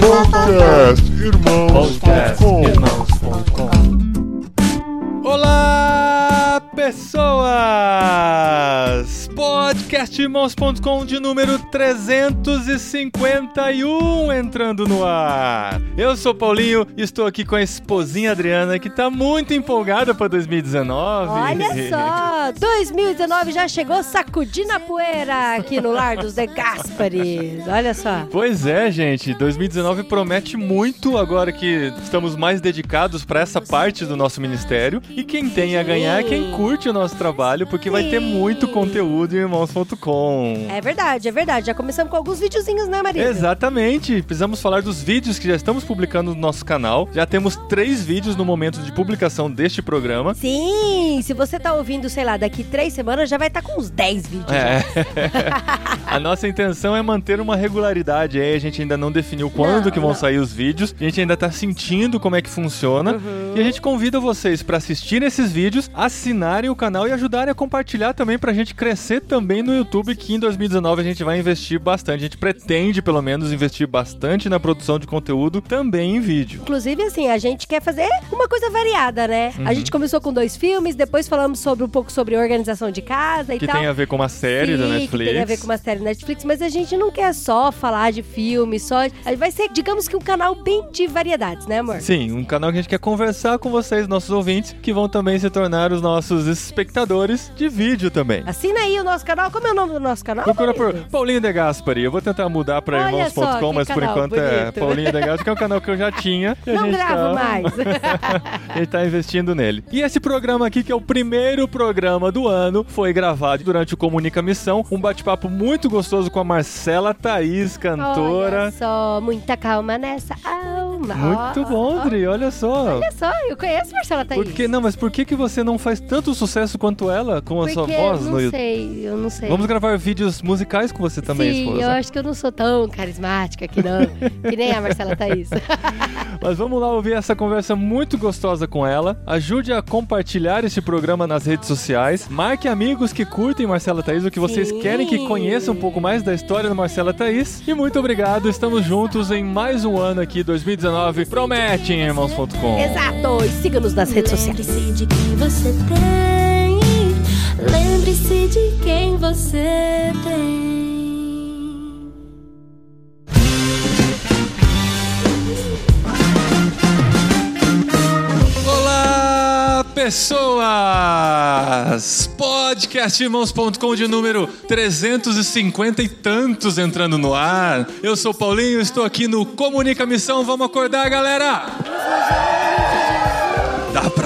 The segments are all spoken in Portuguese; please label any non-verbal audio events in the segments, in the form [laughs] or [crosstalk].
Podcast Irmãos.com Irmãos.com Olá, pessoas! Podcastirmãos.com de número 351 entrando no ar. Eu sou Paulinho e estou aqui com a esposinha Adriana que tá muito empolgada para 2019. Olha [laughs] só, 2019 já chegou sacudindo a poeira aqui no lar dos De Gasparis. Olha só. Pois é, gente, 2019 promete muito agora que estamos mais dedicados para essa parte do nosso ministério. E quem tem a ganhar é quem curte o nosso trabalho, porque vai ter Sim. muito conteúdo em irmãos.com. É verdade, é verdade. Já começamos com alguns videozinhos, né, Maria? Exatamente, precisamos falar dos vídeos que já estamos publicando no nosso canal. Já temos três vídeos no momento de publicação deste programa. Sim, se você tá ouvindo, sei lá, daqui três semanas já vai estar com uns 10 vídeos. É. [laughs] a nossa intenção é manter uma regularidade aí. A gente ainda não definiu quando Não, que vão não. sair os vídeos. A gente ainda tá sentindo como é que funciona. Uhum. E a gente convida vocês para assistirem esses vídeos, assinarem o canal e ajudarem a compartilhar também pra gente crescer também no YouTube, que em 2019 a gente vai investir bastante. A gente pretende, pelo menos, investir bastante na produção de conteúdo também em vídeo. Inclusive, assim, a gente quer fazer uma coisa variada, né? Uhum. A gente começou com dois filmes, depois falamos sobre um pouco sobre organização de casa e Que tal. tem a ver com uma série da Sim, Netflix. Que tem a ver com uma série da Netflix, mas a gente não quer só falar de filme, só. Vai ser, digamos que um canal bem de variedades, né, amor? Sim, um canal que a gente quer conversar com vocês, nossos ouvintes, que vão também se tornar os nossos espectadores de vídeo também. Assina aí o nosso canal. Como é o nome do nosso canal? Procura por? Paulinho de Gaspari. Eu vou tentar mudar pra irmãos.com, mas por enquanto é bonito. Paulinho de Gaspari, que é um canal que eu já tinha. a Não gente gravo tá... mais. [laughs] a gente tá investindo nele. E esse programa aqui, que é o primeiro programa do ano, foi gravado durante o Comunica Missão. Um bate-papo muito gostoso com a Marcela Thaís, cantora. Olha só, muita calma nessa alma. Muito bom, Dri, olha só. Olha só, eu conheço Marcela Thaís. Por que, não, mas por que, que você não faz tanto sucesso quanto ela com a Porque sua voz eu no não YouTube? sei, eu não sei. Vamos gravar vídeos musicais com você também, Sim, esposa. eu acho que eu não sou tão carismática que não, que nem a Marcela Thaís. [laughs] Mas vamos lá ouvir essa conversa muito gostosa com ela. Ajude a compartilhar esse programa nas redes sociais. Marque amigos que curtem Marcela Thaís, o que vocês Sim. querem que conheçam um pouco mais da história da Marcela Thaís. E muito obrigado, estamos juntos em mais um ano aqui, 2019. Promete, em irmãos.com. Exato, e siga-nos nas redes sociais. Lembre-se de quem você tem. Olá, pessoas! Podcastirmãos.com de número 350 e tantos entrando no ar. Eu sou o Paulinho, estou aqui no Comunica Missão. Vamos acordar, galera!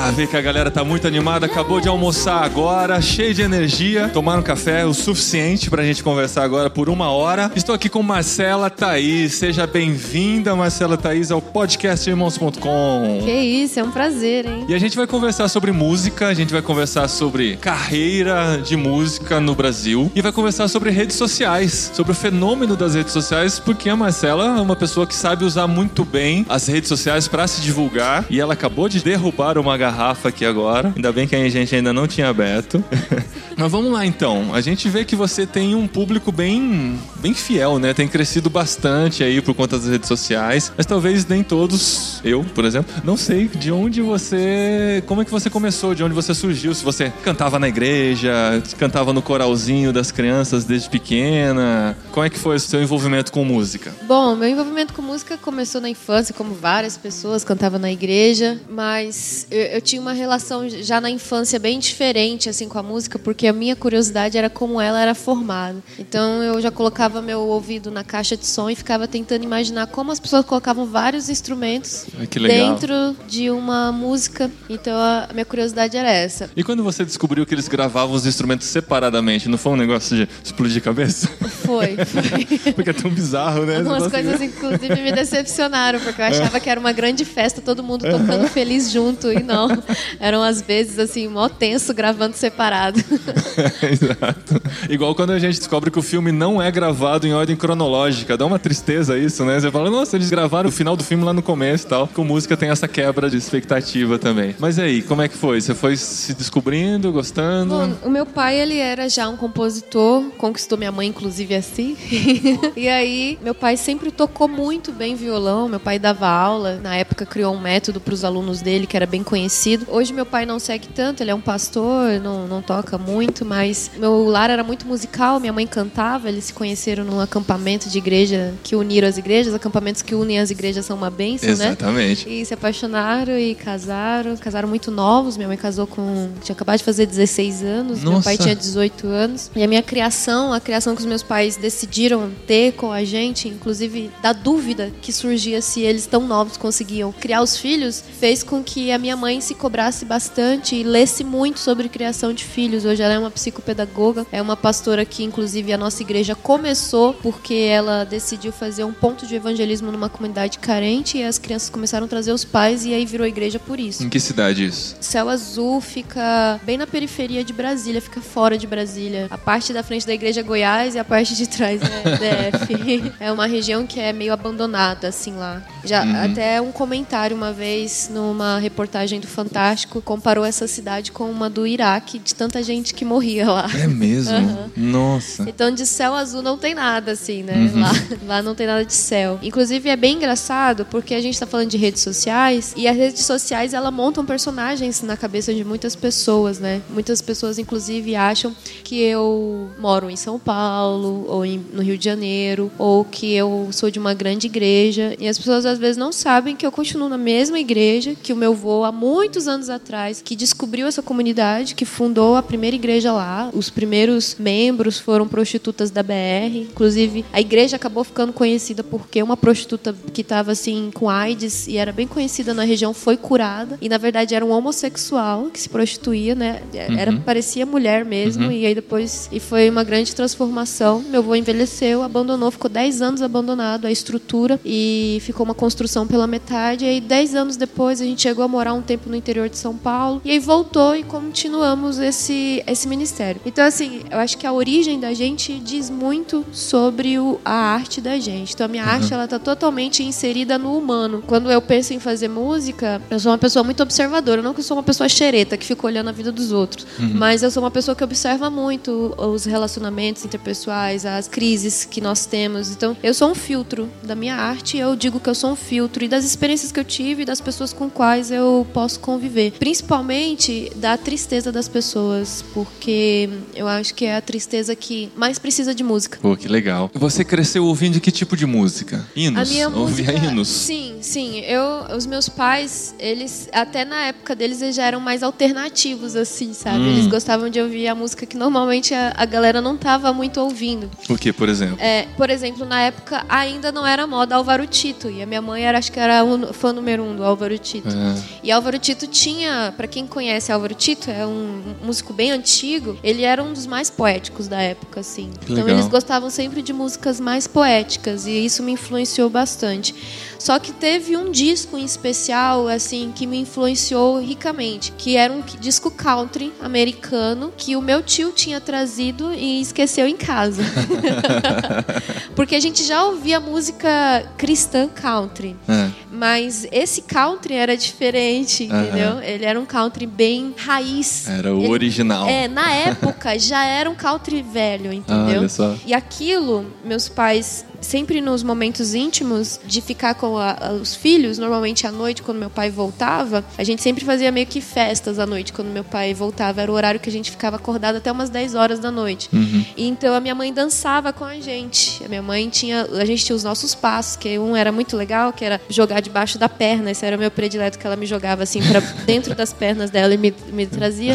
Dá ver que a galera tá muito animada, acabou de almoçar agora, cheio de energia. Tomaram café o suficiente pra gente conversar agora por uma hora. Estou aqui com Marcela Thaís. Seja bem-vinda, Marcela Thaís, ao podcastirmãos.com. Que isso, é um prazer, hein? E a gente vai conversar sobre música, a gente vai conversar sobre carreira de música no Brasil e vai conversar sobre redes sociais, sobre o fenômeno das redes sociais, porque a Marcela é uma pessoa que sabe usar muito bem as redes sociais para se divulgar e ela acabou de derrubar uma garrafa aqui agora. Ainda bem que a gente ainda não tinha aberto. [laughs] Mas vamos lá então. A gente vê que você tem um público bem, bem fiel, né? Tem crescido bastante aí por conta das redes sociais. Mas talvez nem todos, eu, por exemplo, não sei de onde você. Como é que você começou, de onde você surgiu. Se você cantava na igreja, cantava no coralzinho das crianças desde pequena. Como é que foi o seu envolvimento com música? Bom, meu envolvimento com música começou na infância, como várias pessoas, cantava na igreja, mas eu, eu tinha uma relação já na infância bem diferente assim com a música, porque a minha curiosidade era como ela era formada. Então eu já colocava meu ouvido na caixa de som e ficava tentando imaginar como as pessoas colocavam vários instrumentos dentro de uma música. Então a minha curiosidade era essa. E quando você descobriu que eles gravavam os instrumentos separadamente, não foi um negócio de explodir cabeça? Foi, [laughs] foi. Porque é tão bizarro, né? Algumas coisas, inclusive, me decepcionaram, porque eu achava que era uma grande festa, todo mundo tocando feliz junto, e não. [laughs] eram às vezes assim, mó tenso gravando separado. [laughs] Exato. Igual quando a gente descobre que o filme não é gravado em ordem cronológica. Dá uma tristeza isso, né? Você fala, nossa, eles gravaram o final do filme lá no começo e tal. Com música tem essa quebra de expectativa também. Mas aí, como é que foi? Você foi se descobrindo, gostando? Bom, o meu pai, ele era já um compositor, conquistou minha mãe, inclusive, assim. [laughs] e aí, meu pai sempre tocou muito bem violão. Meu pai dava aula, na época criou um método para os alunos dele que era bem conhecido. Hoje, meu pai não segue tanto, ele é um pastor, não, não toca muito, mas meu lar era muito musical, minha mãe cantava, eles se conheceram num acampamento de igreja que uniram as igrejas. Acampamentos que unem as igrejas são uma bênção, né? Exatamente. E se apaixonaram e casaram. Casaram muito novos. Minha mãe casou com. tinha acabado de fazer 16 anos. Meu Nossa. pai tinha 18 anos. E a minha criação, a criação que os meus pais decidiram ter com a gente, inclusive da dúvida que surgia se eles tão novos conseguiam criar os filhos, fez com que a minha mãe se cobrasse bastante e lesse muito sobre criação de filhos. Hoje ela é uma psicopedagoga, é uma pastora que, inclusive, a nossa igreja começou porque ela decidiu fazer um ponto de evangelismo numa comunidade carente e as crianças começaram a trazer os pais e aí virou igreja por isso. Em que cidade isso? Céu Azul fica bem na periferia de Brasília, fica fora de Brasília. A parte da frente da igreja é Goiás e a parte de trás é [laughs] DF. é uma região que é meio abandonada, assim, lá. Já até um comentário uma vez numa reportagem do Fantástico comparou essa cidade com uma do Iraque, de tanta gente que morria lá. É mesmo? Nossa. Então de céu azul não tem nada, assim, né? Lá, lá não tem nada de céu. Inclusive é bem engraçado porque a gente tá falando de redes sociais e as redes sociais ela montam personagens na cabeça de muitas pessoas, né? Muitas pessoas, inclusive, acham que eu moro em São Paulo ou em- no Rio de Janeiro ou que eu sou de uma grande igreja e as pessoas às vezes não sabem que eu continuo na mesma igreja que o meu avô há muitos anos atrás que descobriu essa comunidade, que fundou a primeira igreja lá. Os primeiros membros foram prostitutas da BR. Inclusive, a igreja acabou ficando conhecida porque uma prostituta que estava assim com AIDS e era bem conhecida na região foi curada. E na verdade era um homossexual que se prostituía, né? Era parecia mulher mesmo e aí depois e foi uma grande transformação. Meu avô envelheceu, abandonou, ficou 10 anos abandonado a estrutura e ficou uma construção pela metade. E aí 10 anos depois a gente chegou a morar um tempo no interior de São Paulo e aí voltou e continuamos esse esse ministério. Então assim, eu acho que a origem da gente diz muito sobre o, a arte da gente. Então a minha arte ela tá totalmente inserida no humano. Quando eu penso em fazer música, eu sou uma pessoa muito observadora, não que eu sou uma pessoa xereta que fica olhando a vida dos outros, mas eu sou uma pessoa que observa muito os relacionamentos interpessoais, as crises que nós temos. Então, eu sou um filtro da minha arte, eu digo que eu sou um filtro e das experiências que eu tive e das pessoas com quais eu posso conviver, principalmente da tristeza das pessoas, porque eu acho que é a tristeza que mais precisa de música. Pô, que legal. Você cresceu ouvindo que tipo de música? Hinos? A minha Ouvia música, hinos? sim, sim. Eu, os meus pais, eles até na época deles eles já eram mais alternativos assim, sabe? Hum. Eles gostavam de ouvir a música que normalmente a, a galera não tava muito ouvindo. O que, por exemplo? É, por exemplo, na época ainda não era moda Álvaro Tito e a minha mãe era acho que era o fã número um do Álvaro Tito. É. E Álvaro Tito tinha, pra quem conhece Álvaro Tito, é um músico bem antigo, ele era um dos mais poéticos da época, assim. Que então legal. eles gostavam sempre de músicas mais poéticas e isso me influenciou bastante. Só que teve um disco em especial, assim, que me influenciou ricamente, que era um disco country americano que o meu tio tinha trazido e esqueceu em casa. [laughs] Porque a gente já ouvia música cristã country. É. Mas esse country era diferente, entendeu? Ele era um country bem raiz. Era o Ele- original. É, na época já era um country velho, [laughs] entendeu? Olha só. E aquilo, meus pais, sempre nos momentos íntimos de ficar com a- a- os filhos, normalmente à noite, quando meu pai voltava, a gente sempre fazia meio que festas à noite quando meu pai voltava. Era o horário que a gente ficava acordado até umas 10 horas da noite. E então a minha mãe dançava com a gente. A minha mãe tinha. A gente tinha os nossos passos, que um era muito legal, que era jogar debaixo da perna. Esse era o meu predileto, que ela me jogava assim para [laughs] dentro das pernas dela e me, me trazia.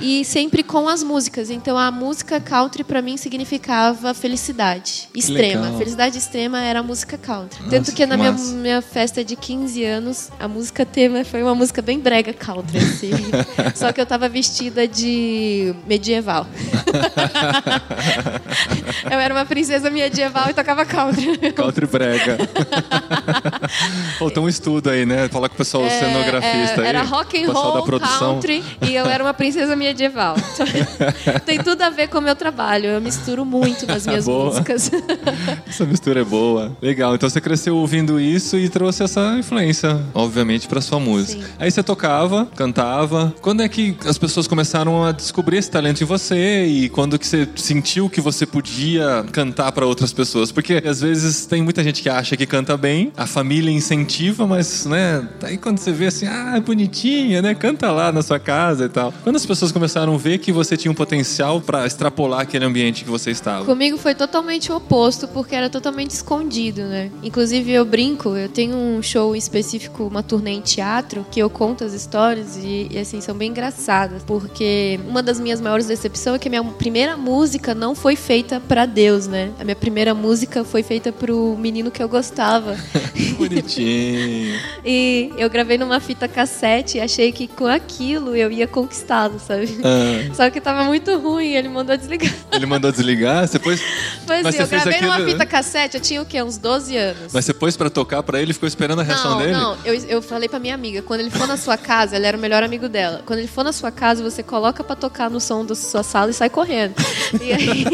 E sempre com as músicas. Então a música country para mim significava felicidade extrema. legal. Felicidade religiosidade extrema era a música country. Nossa, Tanto que na minha, minha festa de 15 anos, a música tema foi uma música bem brega country, assim. [laughs] Só que eu tava vestida de medieval. [laughs] eu era uma princesa medieval e tocava country. Country brega. [laughs] Faltou um estudo aí, né? Falar com o pessoal cenografista É, aí. era rock and roll, country e eu era uma princesa medieval. Tem tudo a ver com o meu trabalho. Eu misturo muito nas minhas Boa. músicas. Essa mistura é boa. Legal. Então você cresceu ouvindo isso e trouxe essa influência, obviamente, pra sua música. Sim. Aí você tocava, cantava. Quando é que as pessoas começaram a descobrir esse talento em você e quando que você sentiu que você podia cantar pra outras pessoas? Porque às vezes tem muita gente que acha que canta bem, a família incentiva, mas, né, aí quando você vê assim, ah, bonitinha, né, canta lá na sua casa e tal. Quando as pessoas começaram a ver que você tinha um potencial pra extrapolar aquele ambiente que você estava? Comigo foi totalmente o oposto, porque era totalmente escondido, né? Inclusive, eu brinco, eu tenho um show específico, uma turnê em teatro, que eu conto as histórias e, e, assim, são bem engraçadas. Porque uma das minhas maiores decepções é que a minha primeira música não foi feita pra Deus, né? A minha primeira música foi feita pro menino que eu gostava. [laughs] Bonitinho. E eu gravei numa fita cassete e achei que com aquilo eu ia conquistá-lo, sabe? Ah. Só que tava muito ruim, ele mandou desligar. Ele mandou desligar? Você pôs, Pois Mas você eu gravei numa aquilo- fita cassete, eu tinha o quê? Uns 12 anos. mas você pôs pra tocar pra ele e ficou esperando a reação não, dele? não, eu, eu falei pra minha amiga, quando ele for na sua casa, ele era o melhor amigo dela. Quando ele for na sua casa, você coloca pra tocar no som da sua sala e sai correndo. E aí.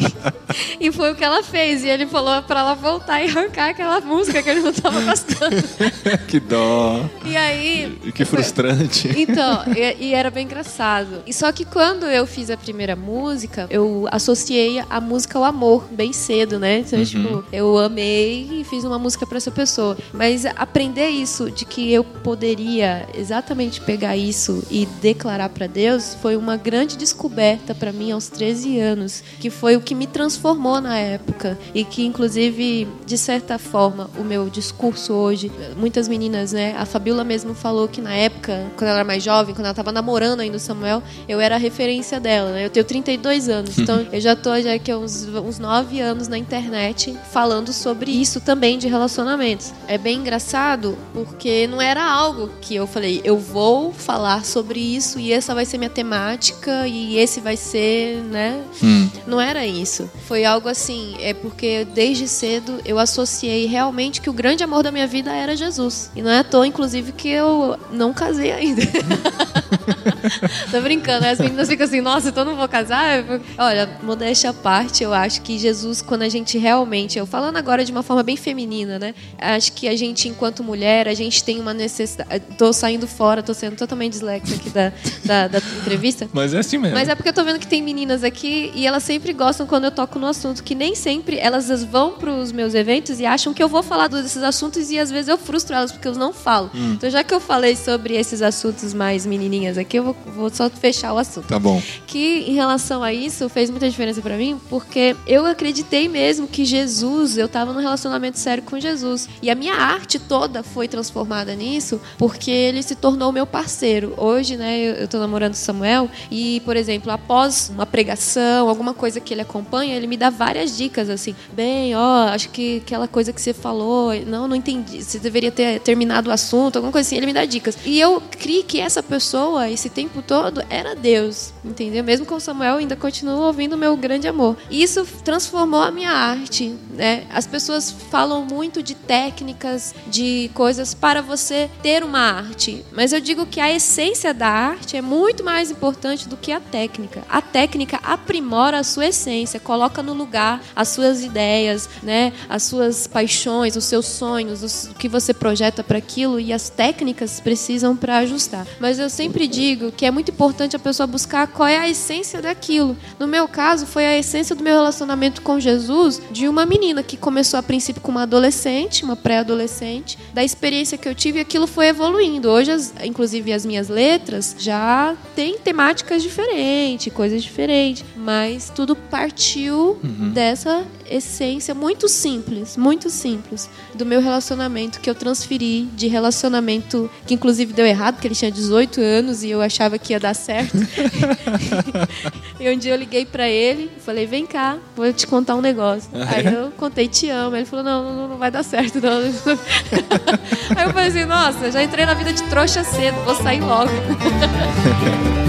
[laughs] e foi o que ela fez. E ele falou pra ela voltar e arrancar aquela música que ele não tava gostando. [laughs] que dó. E aí. E que frustrante. Então, e, e era bem engraçado. E só que quando eu fiz a primeira música, eu associei a música ao amor bem cedo, né? Então, tipo, eu amei e fiz uma música pra essa pessoa. Mas aprender isso de que eu poderia exatamente pegar isso e declarar pra Deus foi uma grande descoberta pra mim aos 13 anos, que foi o que me transformou na época e que inclusive de certa forma o meu discurso hoje, muitas meninas, né, a Fabiola mesmo falou que na época, quando ela era mais jovem, quando ela tava namorando ainda o Samuel, eu era a referência dela, né? Eu tenho 32 anos, [laughs] então eu já tô já aqui há uns uns 9 anos na internet falando sobre isso também de relacionamentos. É bem engraçado porque não era algo que eu falei, eu vou falar sobre isso e essa vai ser minha temática e esse vai ser, né? Hum. Não era isso. Foi algo assim, é porque desde cedo eu associei realmente que o grande amor da minha vida era Jesus. E não é à toa, inclusive, que eu não casei ainda. [laughs] [laughs] Tô brincando, as meninas ficam assim, nossa, então eu não vou casar? Olha, modéstia à parte, eu acho que Jesus, quando a gente realmente, eu falando agora de uma forma bem feminina, né? Acho que a gente, enquanto mulher, a gente tem uma necessidade. Tô saindo fora, tô sendo totalmente dislexa aqui da, da, da entrevista. Mas é assim mesmo. Mas é porque eu tô vendo que tem meninas aqui e elas sempre gostam quando eu toco no assunto, que nem sempre elas vão pros meus eventos e acham que eu vou falar desses assuntos e às vezes eu frustro elas porque eu não falo. Então já que eu falei sobre esses assuntos mais menininhas aqui, eu vou, vou só fechar o assunto Tá bom. que em relação a isso fez muita diferença pra mim, porque eu acreditei mesmo que Jesus, eu tava num relacionamento sério com Jesus. E a minha arte toda foi transformada nisso, porque ele se tornou meu parceiro. Hoje, né, eu, eu tô namorando Samuel e, por exemplo, após uma pregação, alguma coisa que ele acompanha, ele me dá várias dicas assim. Bem, ó, acho que aquela coisa que você falou, não, não entendi, você deveria ter terminado o assunto, alguma coisa assim, ele me dá dicas. E eu criei que essa pessoa, esse tempo todo, era Deus, entendeu? Mesmo com Samuel, ainda continuo ouvindo o meu grande amor. Isso transformou a minha arte, né? As pessoas falam muito de técnicas, de coisas para você ter uma arte, mas eu digo que a essência da arte é muito mais importante do que a técnica. A técnica aprimora a sua essência, coloca no lugar as suas ideias, né? As suas paixões, os seus sonhos, os- o que você projeta para aquilo e as técnicas precisam para ajustar. Mas eu sempre digo que é muito importante a pessoa buscar qual é a essência daquilo. No meu caso, foi a essência do meu relacionamento com Jesus de uma menina que começou a princípio com uma adolescente, uma pré-adolescente, da experiência que eu tive, aquilo foi evoluindo. Hoje, as- inclusive, as minhas letras já têm temáticas diferentes, coisas diferentes, mas tudo partiu dessa essência muito simples, muito simples, do meu relacionamento que eu transferi de relacionamento que inclusive deu errado, porque ele tinha 18 anos e eu achava que ia dar certo. [laughs] e um dia eu liguei pra ele falei: vem cá, vou te contar um negócio. Aí eu contei, te amo. Ele falou: não, não, não vai dar certo, não. [laughs] Aí eu falei assim: nossa, já entrei na vida de trouxa cedo, vou sair logo. [laughs]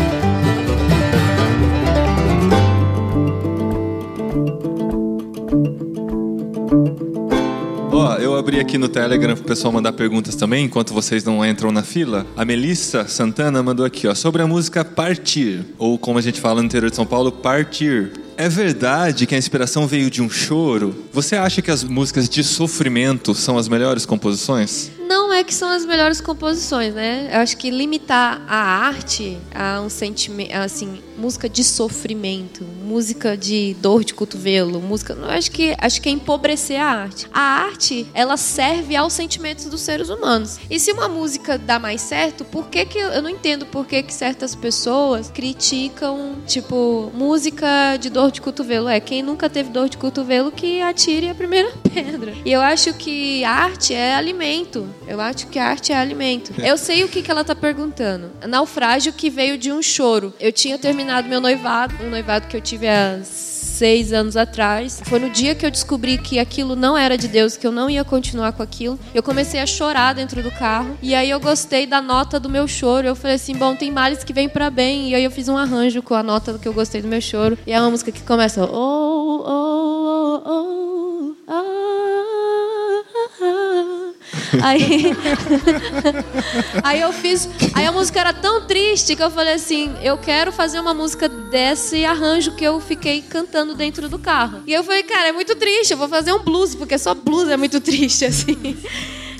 aqui no Telegram pro pessoal mandar perguntas também, enquanto vocês não entram na fila. A Melissa Santana mandou aqui, ó, sobre a música Partir, ou como a gente fala no interior de São Paulo, Partir. É verdade que a inspiração veio de um choro? Você acha que as músicas de sofrimento são as melhores composições? Não é que são as melhores composições, né? Eu acho que limitar a arte a um sentimento, assim, música de sofrimento, música de dor de cotovelo, música, não acho que acho que é empobrecer a arte. A arte, ela serve aos sentimentos dos seres humanos. E se uma música dá mais certo, por que que eu não entendo por que que certas pessoas criticam, tipo, música de dor de cotovelo? É quem nunca teve dor de cotovelo que atire a primeira [laughs] pedra. E eu acho que arte é alimento. Eu que a arte é alimento. Eu sei o que, que ela tá perguntando. Naufrágio que veio de um choro. Eu tinha terminado meu noivado, um noivado que eu tive há seis anos atrás. Foi no dia que eu descobri que aquilo não era de Deus, que eu não ia continuar com aquilo. Eu comecei a chorar dentro do carro. E aí eu gostei da nota do meu choro. Eu falei assim: bom, tem males que vêm para bem. E aí eu fiz um arranjo com a nota que eu gostei do meu choro. E é uma música que começa. Oh, oh, oh, oh, ah. Aí, [laughs] aí eu fiz. Aí a música era tão triste que eu falei assim: eu quero fazer uma música desse arranjo que eu fiquei cantando dentro do carro. E eu falei, cara, é muito triste, eu vou fazer um blues, porque só blues é muito triste, assim.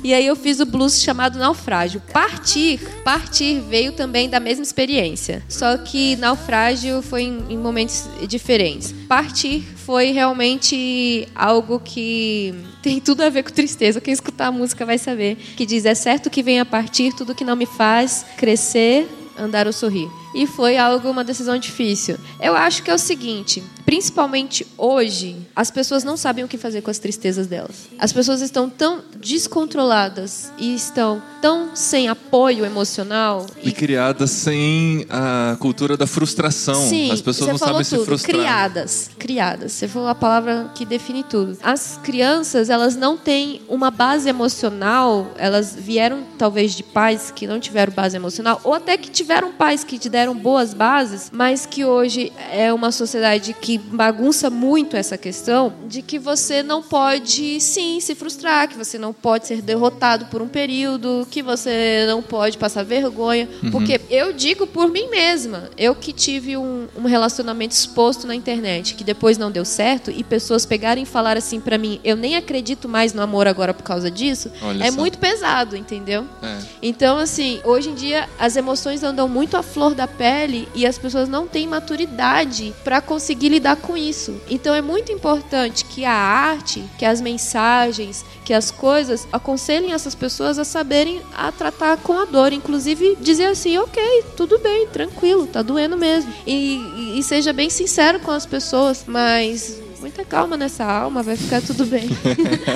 E aí eu fiz o blues chamado Naufrágio. Partir, partir veio também da mesma experiência. Só que Naufrágio foi em, em momentos diferentes. Partir foi realmente algo que tem tudo a ver com tristeza. Quem escutar a música vai saber. Que diz: É certo que vem a partir tudo que não me faz crescer, andar ou sorrir. E foi algo, uma decisão difícil. Eu acho que é o seguinte: principalmente hoje, as pessoas não sabem o que fazer com as tristezas delas. As pessoas estão tão descontroladas e estão tão sem apoio emocional. E criadas sem a cultura da frustração. Sim, As pessoas não sabem se tudo. frustrar. Criadas, criadas. Você falou a palavra que define tudo. As crianças, elas não têm uma base emocional. Elas vieram talvez de pais que não tiveram base emocional, ou até que tiveram pais que te deram boas bases, mas que hoje é uma sociedade que bagunça muito essa questão de que você não pode, sim, se frustrar, que você não pode ser derrotado por um período, que você não pode passar vergonha, porque eu digo por mim mesma, eu que tive um, um relacionamento exposto na internet, que depois não deu certo e pessoas pegarem e falar assim pra mim, eu nem acredito mais no amor agora por causa disso, Olha é só. muito pesado, entendeu? É. Então, assim, hoje em dia as emoções andam muito à flor da pele e as pessoas não têm maturidade para conseguir lidar com isso. Então, é muito importante que a arte, que as mensagens, que as coisas aconselhem essas pessoas a saberem a tratar com a dor, inclusive dizer assim, ok, tudo bem, tranquilo, tá doendo mesmo. E- e seja bem sincero com as pessoas, mas muita calma nessa alma, vai ficar tudo bem.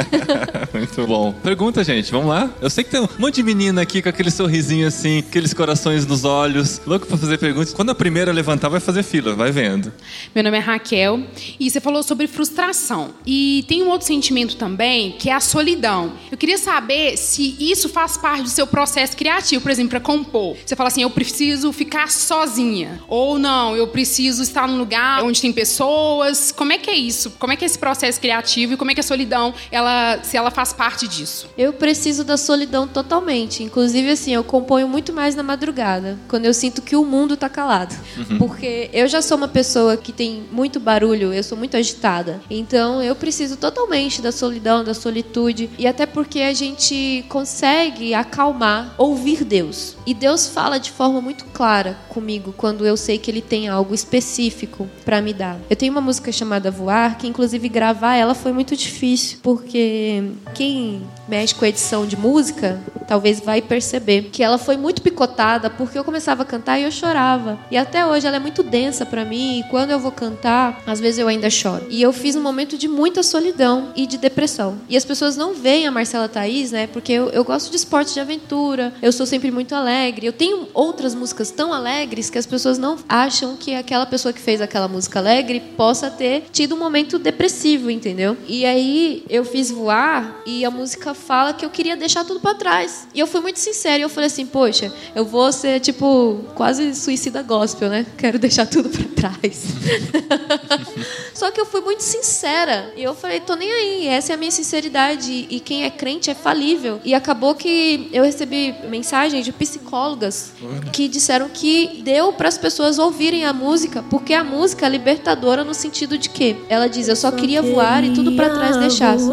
[laughs] Muito bom. Pergunta, gente, vamos lá? Eu sei que tem um monte de menina aqui com aquele sorrisinho assim, aqueles corações nos olhos, louco pra fazer perguntas. Quando a primeira levantar, vai fazer fila, vai vendo. Meu nome é Raquel e você falou sobre frustração. E tem um outro sentimento também, que é a solidão. Eu queria saber se isso faz parte do seu processo criativo, por exemplo, para compor. Você fala assim, eu preciso ficar sozinha. Ou não, eu preciso estar num lugar onde tem pessoas. Como é que é isso? Como é que é esse processo criativo e como é que a solidão, ela, se ela faz parte disso? Eu preciso da solidão totalmente. Inclusive, assim, eu componho muito mais na madrugada, quando eu sinto que o mundo tá calado. Porque eu já sou uma pessoa que tem muito barulho, eu sou muito agitada. Então, eu preciso totalmente da solidão, da solitude. E até porque a gente consegue acalmar, ouvir Deus. E Deus fala de forma muito clara comigo quando eu sei que Ele tem algo específico para me dar. Eu tenho uma música chamada Voar que inclusive gravar ela foi muito difícil, porque quem mexe com edição de música, talvez vai perceber que ela foi muito picotada, porque eu começava a cantar e eu chorava. E até hoje ela é muito densa para mim, e quando eu vou cantar, às vezes eu ainda choro. E eu fiz um momento de muita solidão e de depressão. E as pessoas não veem a Marcela Thaís, né? Porque eu, eu gosto de esportes de aventura, eu sou sempre muito alegre. Eu tenho outras músicas tão alegres que as pessoas não acham que aquela pessoa que fez aquela música alegre possa ter tido um momento depressivo, entendeu? E aí eu fiz voar e a música fala que eu queria deixar tudo para trás. E eu fui muito sincera e eu falei assim, poxa, eu vou ser tipo quase suicida gospel, né? Quero deixar tudo para trás. [laughs] Só que eu fui muito sincera e eu falei, tô nem aí, essa é a minha sinceridade e quem é crente é falível. E acabou que eu recebi mensagens de psicólogas que disseram que deu para as pessoas ouvirem a música, porque a música é libertadora no sentido de que ela diz, eu só queria voar e tudo para trás deixasse.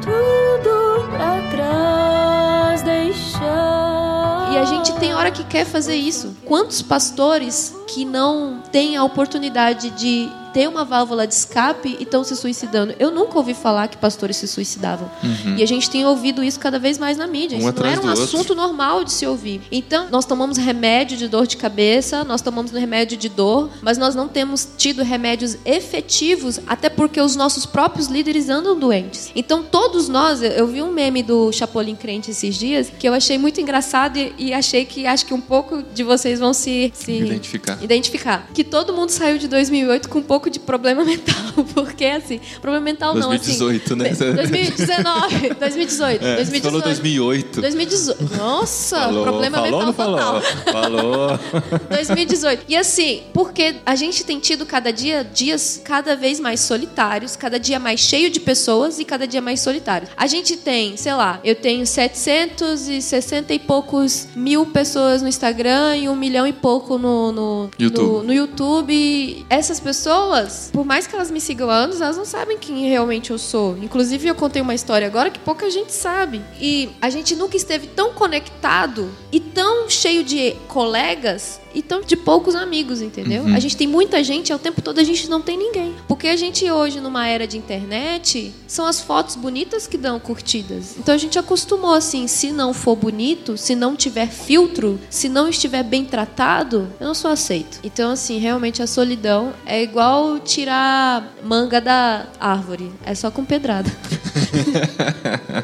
Tudo pra trás deixar. E a gente tem hora que quer fazer isso. Quantos pastores que não têm a oportunidade de ter uma válvula de escape e estão se suicidando? Eu nunca ouvi falar que pastores se suicidavam. E a gente tem ouvido isso cada vez mais na mídia. Um isso não era um do outro. assunto normal de se ouvir. Então, nós tomamos remédio de dor de cabeça, nós tomamos remédio de dor, mas nós não temos tido remédios efetivos, até porque os nossos próprios líderes andam doentes. Então, todos nós, eu- vi um meme do Chapolin Crente esses dias que eu achei muito engraçado e, e achei que acho que um pouco de vocês vão se, se Identificar. identificar. Que todo mundo saiu de 2008 com um pouco de problema [laughs] mental, porque assim, problema mental não, 2018, assim. né? 2019, 2018, [laughs] É, você 2018. falou 2008. 2018. Nossa, Falou, problema falou, mental não falou? total. Falou. [laughs] 2018. E assim, porque a gente tem tido cada dia dias cada vez mais solitários, cada dia mais cheio de pessoas e cada dia mais solitários. A gente tem, sei lá, eu tenho 760 e poucos mil pessoas no Instagram e um milhão e pouco no, no YouTube. no- no YouTube. Essas pessoas, por mais que elas me sigam há anos, elas não sabem quem realmente eu sou. Inclusive, eu contei uma história agora que pouca gente sabe. E a gente nunca esteve tão conectado e tão cheio de colegas e tão de poucos amigos, entendeu? A gente tem muita gente, ao tempo todo a gente não tem ninguém. Porque a gente hoje, numa era de internet, são as fotos bonitas que dão curtidas. Então a gente acostumou assim, se não for bonito, se não tiver filtro, se não estiver bem tratado, eu não sou aceito. Então assim, realmente a solidão é igual tirar manga da árvore, é só com pedrada.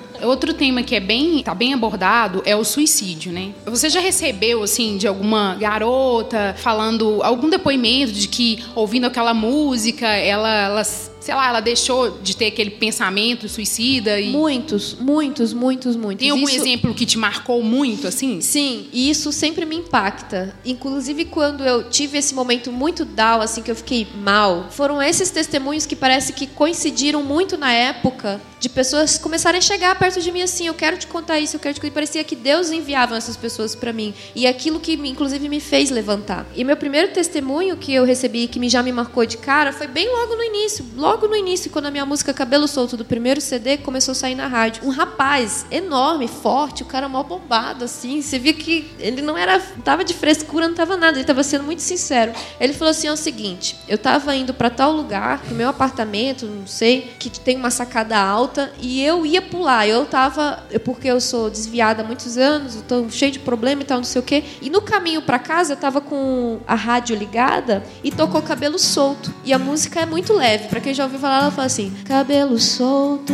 [laughs] Outro tema que é bem, tá bem abordado é o suicídio, né? Você já recebeu, assim, de alguma garota falando algum depoimento de que, ouvindo aquela música, ela, ela sei lá, ela deixou de ter aquele pensamento suicida e... Muitos, muitos, muitos, muitos. Tem algum Isso- exemplo que te marcou muito, assim? Sim, e isso sempre me impacta. Inclusive quando eu tive esse momento muito down, assim que eu fiquei mal, foram esses testemunhos que parece que coincidiram muito na época de pessoas começarem a chegar perto de mim assim, eu quero te contar isso, eu quero te contar. E parecia que Deus enviava essas pessoas para mim. E aquilo que inclusive me fez levantar. E meu primeiro testemunho que eu recebi que me, já me marcou de cara foi bem logo no início, logo no início quando a minha música Cabelo Solto do primeiro CD começou a sair na rádio. Um rapaz enorme, forte, o cara mal bombado assim, você via que ele não era, tava de frescura, não tava nada, ele tava sendo muito sincero. Ele falou assim: "É o seguinte, eu tava indo para tal lugar, pro meu apartamento, não sei, que tem uma sacada alta, e eu ia pular. Eu tava, porque eu sou desviada há muitos anos, eu tô cheio de problema e tal, não sei o quê. E no caminho para casa eu tava com a rádio ligada e tocou cabelo solto. E a música é muito leve, para quem já ouviu falar, ela fala assim: "Cabelo solto,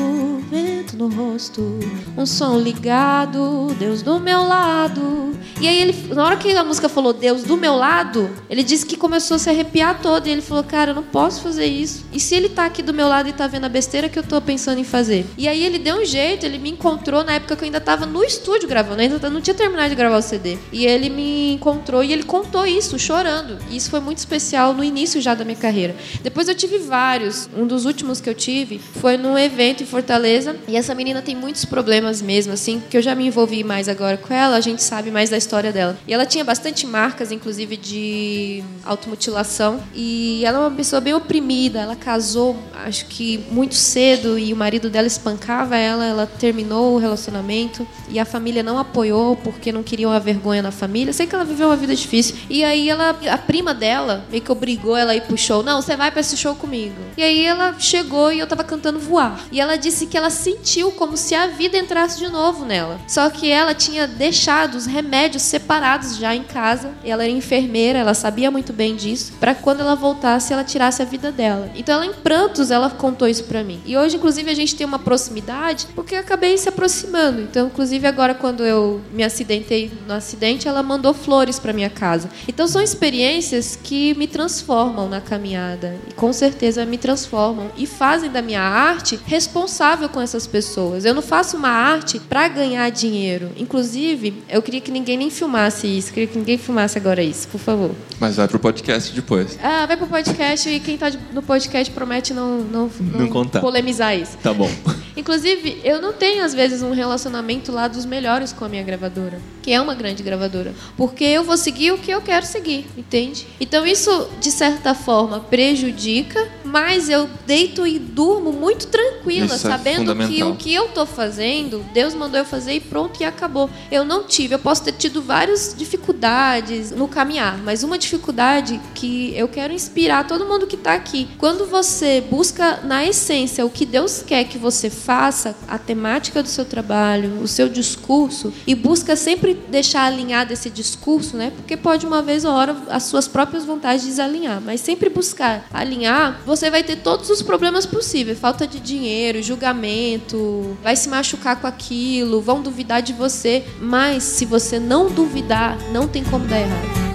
vento no rosto, um som ligado, Deus do meu lado". E aí ele, na hora que a música falou Deus do meu lado, ele disse que começou a se arrepiar todo e ele falou: "Cara, eu não posso fazer isso. E se ele tá aqui do meu lado e tá vendo a besteira que eu tô pensando em fazer?". E aí ele deu um jeito, ele me encontrou na época que eu ainda tava no estúdio gravando, ainda não tinha terminado de gravar o CD. E ele me encontrou e ele contou isso, chorando. E isso foi muito especial no início já da minha carreira. Depois eu tive vários. Um dos últimos que eu tive foi num evento em Fortaleza E essa menina tem muitos problemas mesmo, assim, porque eu já me envolvi mais agora com ela, a gente sabe mais da história dela. E ela tinha bastante marcas, inclusive, de automutilação. E ela é uma pessoa bem oprimida. Ela casou, acho que muito cedo, e o marido dela espancava ela. Ela terminou o relacionamento e a família não apoiou porque não queriam a vergonha na família. Sei que ela viveu uma vida difícil. E aí ela, a prima dela, meio que obrigou ela a ir pro show. Não, você vai para esse show comigo. E aí ela chegou e eu tava cantando voar. E ela disse que ela sentiu como se a vida entrasse de novo nela. Só que ela tinha deixado os remédios separados já em casa. Ela era enfermeira, ela sabia muito bem disso, para quando ela voltasse ela tirasse a vida dela. Então ela em prantos ela contou isso para mim. E hoje inclusive a gente tem uma proximidade porque eu acabei se aproximando. Então inclusive agora quando eu me acidentei no acidente, ela mandou flores para minha casa. Então são experiências que me transformam na caminhada e com certeza me transformam e fazem da minha arte responsável com essas pessoas. Eu não faço uma arte para ganhar dinheiro. Inclusive, eu queria que ninguém nem filmasse isso, queria que ninguém filmasse agora isso, por favor. Mas vai pro podcast depois. Ah, vai pro podcast e quem tá no podcast promete não, não, não, Não contar. polemizar isso. Tá bom. [laughs] Inclusive, eu não tenho, às vezes, um relacionamento lá dos melhores com a minha gravadora, que é uma grande gravadora. Porque eu vou seguir o que eu quero seguir, entende? Então, isso, de certa forma, prejudica, mas eu deito e durmo muito tranquila, Isso é sabendo que fundamental. o que eu tô fazendo, Deus mandou eu fazer e pronto, e acabou. Eu não tive, eu posso ter tido várias dificuldades no caminhar, mas uma dificuldade que eu quero inspirar todo mundo que está aqui. Quando você busca na essência o que Deus quer que você faça, a temática do seu trabalho, o seu discurso, e busca sempre deixar alinhado esse discurso, né? Porque pode uma vez ou hora as suas próprias vontades desalinhar, mas sempre buscar alinhar, você vai ter todos os problemas possíveis, falta de dinheiro, julgamento, vai se machucar com aquilo, vão duvidar de você, mas se você não duvidar, não tem como dar errado.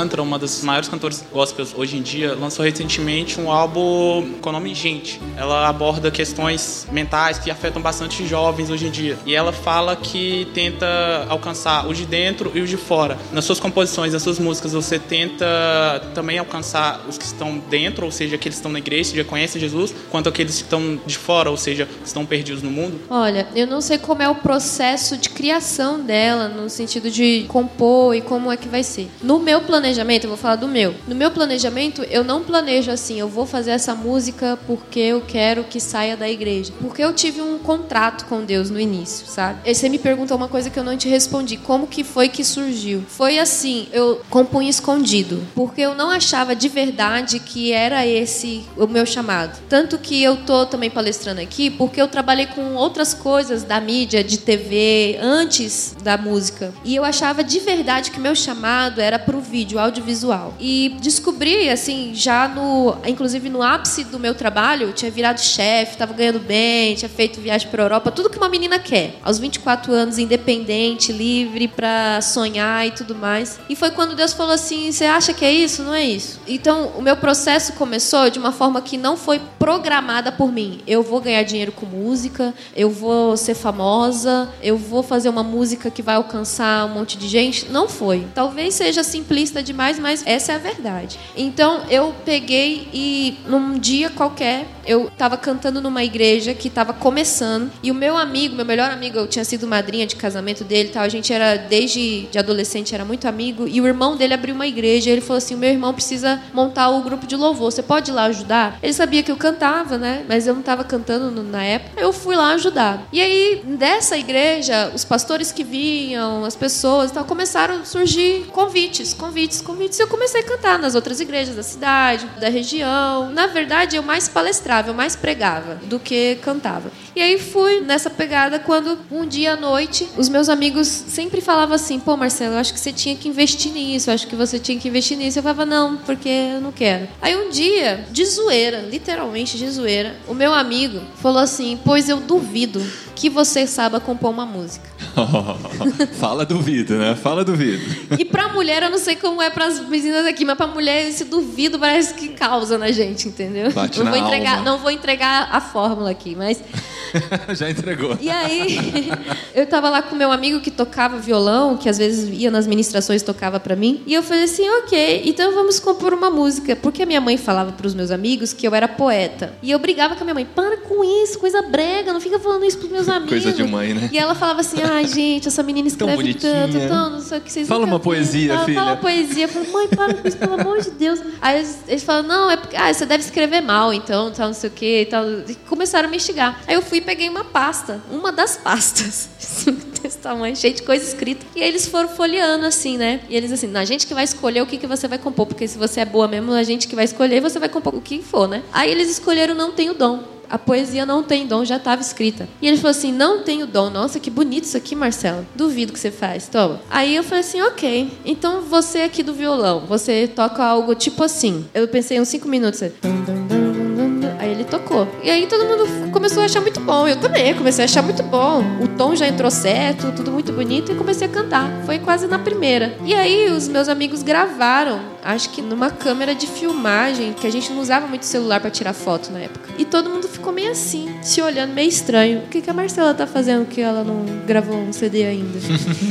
Alcântara, uma das maiores cantoras gospels hoje em dia, lançou recentemente um álbum com o nome Gente. Ela aborda questões mentais que afetam bastante jovens hoje em dia. E ela fala que tenta alcançar o de dentro e o de fora. Nas suas composições, nas suas músicas, você tenta também alcançar os que estão dentro, ou seja, aqueles que estão na igreja, já conhecem Jesus, quanto aqueles que estão de fora, ou seja, estão perdidos no mundo. Olha, eu não sei como é o processo de criação dela, no sentido de compor e como é que vai ser. No meu planejamento, eu vou falar do meu. No meu planejamento, eu não planejo assim, eu vou fazer essa música porque eu quero que saia da igreja. Porque eu tive um contrato com Deus no início, sabe? E você me perguntou uma coisa que eu não te respondi. Como que foi que surgiu? Foi assim, eu compunha escondido. Porque eu não achava de verdade que era esse o meu chamado. Tanto que eu tô também palestrando aqui porque eu trabalhei com outras coisas da mídia, de TV, antes da música. E eu achava de verdade que meu chamado era pro vídeo, audiovisual. E descobri, assim, já no. Inclusive no ápice do meu trabalho, tinha virado chefe, tava ganhando bem, tinha feito viagem pra Europa, tudo que uma menina quer. Aos 24 anos, independente, livre pra sonhar e tudo mais. E foi quando Deus falou assim: você acha que é isso? Não é isso. Então, o meu processo começou de uma forma que não foi programada por mim. Eu vou ganhar dinheiro com música, eu vou ser famosa, eu vou fazer uma música que vai alcançar um monte de gente. Não foi. Talvez seja simplista demais, mas essa é a verdade. Então, eu peguei e num dia qualquer, eu estava cantando numa igreja que estava começando e o meu amigo, meu melhor amigo, eu tinha sido madrinha de casamento dele, tal. A gente era desde de adolescente era muito amigo e o irmão dele abriu uma igreja. E ele falou assim: "O meu irmão precisa montar o grupo de louvor. Você pode ir lá ajudar?" Ele sabia que eu cantava, né? Mas eu não estava cantando na época. Eu fui lá ajudar. E aí dessa igreja, os pastores que vinham, as pessoas, tal, começaram a surgir convites, convites, convites. E eu comecei a cantar nas outras igrejas da cidade, da região. Na verdade, eu mais palestrava, eu mais pregava do que cantava. E aí fui nessa pegada quando um dia à noite os meus amigos sempre falavam assim: pô, Marcelo, eu acho que você tinha que investir nisso, eu acho que você tinha que investir nisso. Eu falava: não, porque eu não quero. Aí um dia, de zoeira, literalmente de zoeira, o meu amigo falou assim: pois eu duvido que você saiba compor uma música. [laughs] Fala duvido, né? Fala duvido. E pra mulher eu não sei como é pras meninas aqui, mas pra mulher esse duvido parece que causa na gente, entendeu? Bate não vou entregar, alma. não vou entregar a fórmula aqui, mas [laughs] Já entregou. e aí, [laughs] eu tava lá com meu amigo que tocava violão, que às vezes ia nas ministrações e tocava pra mim. E eu falei assim: ok, então vamos compor uma música. Porque a minha mãe falava pros meus amigos que eu era poeta. E eu brigava com a minha mãe: para com isso, coisa brega, não fica falando isso pros meus [laughs] amigos. Coisa de mãe, né? E ela falava assim: ai, gente, essa menina escreve tanto, tão, não sei o que vocês Fala uma poesia, filha. Fala uma poesia. Eu falei, mãe, para com isso, pelo amor de Deus. Aí eles, falam: não, é porque ah, você deve escrever mal, então, tal, não sei o que, tal. E começaram a me instigar. Aí eu fui e peguei uma pasta, uma das pastas, [laughs] assim, desse tamanho, cheio de coisa escrita. E aí eles foram folheando, assim, né? E eles assim, a gente que vai escolher o que, que você vai compor, porque se você é boa mesmo, a gente que vai escolher, você vai compor o que for, né? Aí eles escolheram Não Tenho Dom. A poesia não tem dom, já estava escrita. E ele falou assim: não tenho dom. Nossa, que bonito isso aqui, Marcelo. Duvido que você faz. Toma. Aí eu falei assim: ok. Então você aqui do violão, você toca algo tipo assim. Eu pensei uns cinco minutos. Aí ele tocou. E aí todo mundo começou a achar muito bom. Eu também comecei a achar muito bom. O tom já entrou certo, tudo muito bonito e comecei a cantar. Foi quase na primeira. E aí os meus amigos gravaram, acho que numa câmera de filmagem, que a gente não usava muito celular para tirar foto na época. E todo mundo ficou meio assim, se olhando meio estranho. O que, que a Marcela tá fazendo que ela não gravou um CD ainda? [laughs]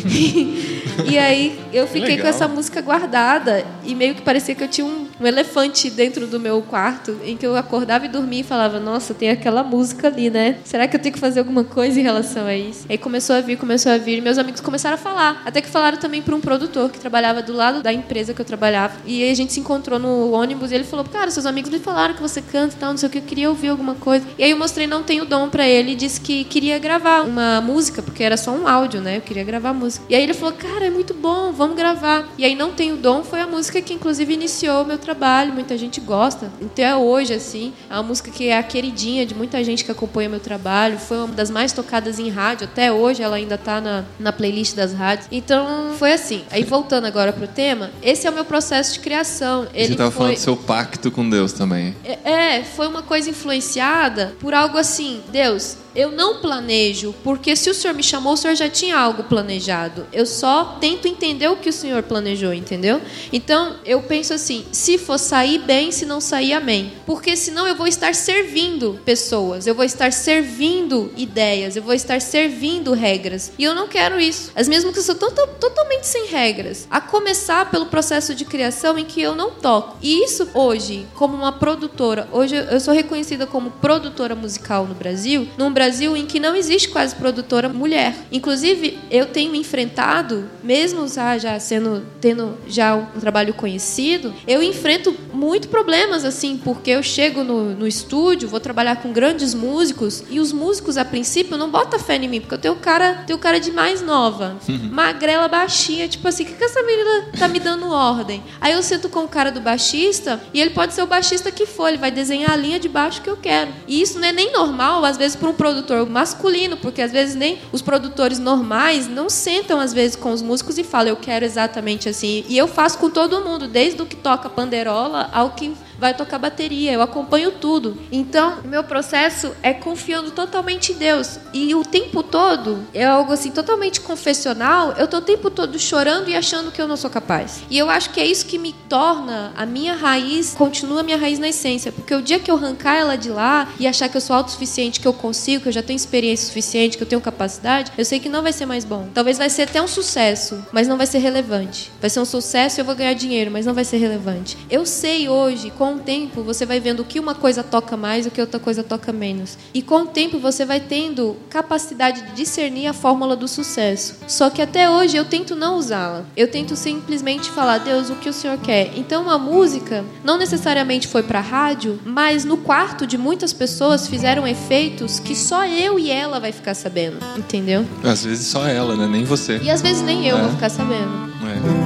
[laughs] e aí eu fiquei Legal. com essa música guardada e meio que parecia que eu tinha um, um elefante dentro do meu quarto em que eu acordava e dormia e falava: Nossa, tem aquela música ali, né? Será que eu tenho que fazer alguma coisa em relação a isso? Aí começou a vir, começou a vir, e meus amigos começaram a falar. Até que falaram também para um produtor que trabalhava do lado da empresa que eu trabalhava. E aí a gente se encontrou no ônibus e ele falou: Cara, seus amigos me falaram que você canta e tal, não sei o que, eu queria ouvir alguma coisa. E aí eu mostrei Não Tenho Dom para ele e disse que queria gravar uma música, porque era só um áudio, né? Eu queria gravar música. E aí ele falou: Cara, é muito bom, vamos gravar. E aí Não Tenho Dom foi a música que inclusive iniciou meu trabalho, muita gente gosta. Até hoje, assim, é uma música que é a queridinha de muita gente que acompanha meu trabalho. Foi uma das mais tocadas em rádio. Até hoje ela ainda tá na, na playlist das rádios. Então, foi assim. Aí voltando agora pro tema, esse é o meu processo de criação. Ele Você tava foi... falando do seu pacto com Deus também. É, é, foi uma coisa influenciada por algo assim. Deus, eu não planejo, porque se o Senhor me chamou, o Senhor já tinha algo planejado. Eu só tento entender o que o Senhor planejou, entendeu? Então, eu penso assim: se for sair bem, se não sair, amém. Porque senão eu vou estar servindo pessoas, eu vou estar servindo ideias, eu vou estar servindo regras. E eu não quero isso. As mesmas que to- totalmente sem regras. A começar pelo processo de criação em que eu não toco. E isso hoje, como uma produtora, hoje eu sou reconhecida como produtora musical no Brasil, num Brasil em que não existe quase produtora mulher. Inclusive, eu tenho enfrentado, mesmo já, já sendo tendo já um trabalho conhecido, eu enfrento muito problemas assim, porque eu chego no, no estúdio, vou trabalhar com grandes músicos e os músicos a princípio não botam fé em mim, porque eu tenho cara, tenho cara de mais nova, magrela, baixinha, tipo assim, o que, que essa menina tá me dando ordem? Aí eu sento com o cara do baixista e ele pode ser o baixista que for, ele vai desenhar a linha de baixo que eu quero. E isso não é nem normal, às vezes, para um produtor masculino, porque às vezes nem os produtores normais não sentam, às vezes, com os músicos e falam, eu quero exatamente assim. E eu faço com todo mundo, desde o que toca panderola ao que vai tocar bateria, eu acompanho tudo. Então, meu processo é confiando totalmente em Deus. E o tempo todo é algo assim totalmente confessional, eu tô o tempo todo chorando e achando que eu não sou capaz. E eu acho que é isso que me torna a minha raiz, continua a minha raiz na essência, porque o dia que eu arrancar ela de lá e achar que eu sou autossuficiente, que eu consigo, que eu já tenho experiência suficiente, que eu tenho capacidade, eu sei que não vai ser mais bom. Talvez vai ser até um sucesso, mas não vai ser relevante. Vai ser um sucesso e eu vou ganhar dinheiro, mas não vai ser relevante. Eu sei hoje, com o tempo, você vai vendo o que uma coisa toca mais e o que outra coisa toca menos. E com o tempo você vai tendo capacidade de discernir a fórmula do sucesso. Só que até hoje eu tento não usá-la. Eu tento simplesmente falar, Deus, o que o Senhor quer? Então a música não necessariamente foi para rádio, mas no quarto de muitas pessoas fizeram efeitos que só eu e ela vai ficar sabendo, entendeu? Às vezes só ela, né? Nem você. E às vezes nem eu É. vou ficar sabendo.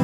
É.